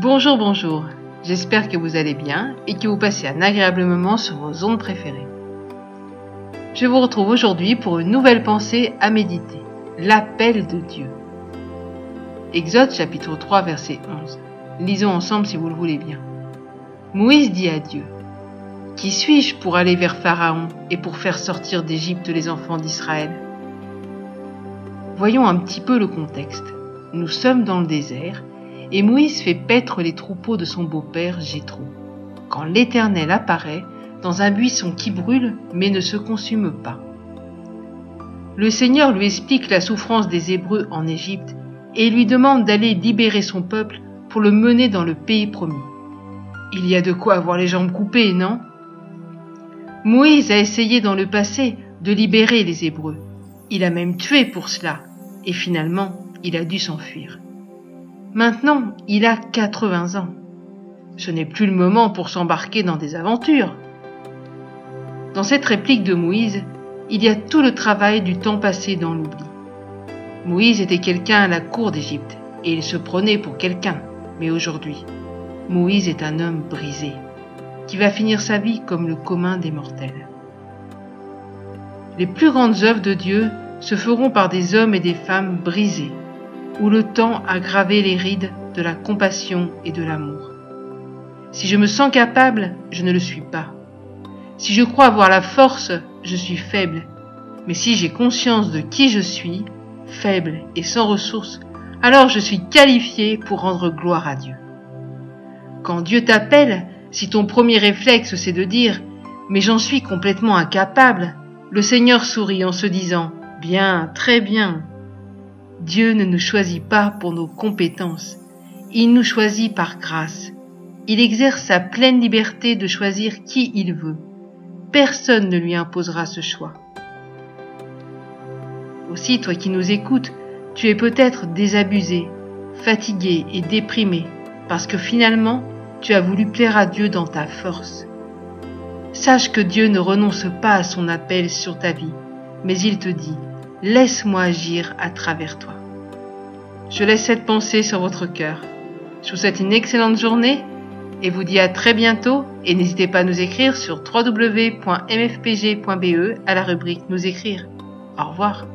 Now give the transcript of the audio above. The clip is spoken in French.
Bonjour, bonjour. J'espère que vous allez bien et que vous passez un agréable moment sur vos ondes préférées. Je vous retrouve aujourd'hui pour une nouvelle pensée à méditer. L'appel de Dieu. Exode chapitre 3 verset 11. Lisons ensemble si vous le voulez bien. Moïse dit à Dieu, Qui suis-je pour aller vers Pharaon et pour faire sortir d'Égypte les enfants d'Israël? Voyons un petit peu le contexte. Nous sommes dans le désert et Moïse fait paître les troupeaux de son beau-père Jéthro. Quand l'Éternel apparaît dans un buisson qui brûle mais ne se consume pas. Le Seigneur lui explique la souffrance des Hébreux en Égypte et lui demande d'aller libérer son peuple pour le mener dans le pays promis. Il y a de quoi avoir les jambes coupées, non? Moïse a essayé dans le passé de libérer les Hébreux. Il a même tué pour cela, et finalement il a dû s'enfuir. Maintenant, il a 80 ans. Ce n'est plus le moment pour s'embarquer dans des aventures. Dans cette réplique de Moïse, il y a tout le travail du temps passé dans l'oubli. Moïse était quelqu'un à la cour d'Égypte, et il se prenait pour quelqu'un. Mais aujourd'hui, Moïse est un homme brisé, qui va finir sa vie comme le commun des mortels. Les plus grandes œuvres de Dieu se feront par des hommes et des femmes brisés, où le temps a gravé les rides de la compassion et de l'amour. Si je me sens capable, je ne le suis pas. Si je crois avoir la force, je suis faible. Mais si j'ai conscience de qui je suis, faible et sans ressources, alors je suis qualifié pour rendre gloire à Dieu. Quand Dieu t'appelle, si ton premier réflexe c'est de dire ⁇ Mais j'en suis complètement incapable ⁇ le Seigneur sourit en se disant ⁇ Bien, très bien, Dieu ne nous choisit pas pour nos compétences, il nous choisit par grâce. Il exerce sa pleine liberté de choisir qui il veut. Personne ne lui imposera ce choix. Aussi, toi qui nous écoutes, tu es peut-être désabusé, fatigué et déprimé, parce que finalement, tu as voulu plaire à Dieu dans ta force. Sache que Dieu ne renonce pas à son appel sur ta vie, mais il te dit, laisse-moi agir à travers toi. Je laisse cette pensée sur votre cœur. Je vous souhaite une excellente journée et vous dis à très bientôt et n'hésitez pas à nous écrire sur www.mfpg.be à la rubrique Nous écrire. Au revoir.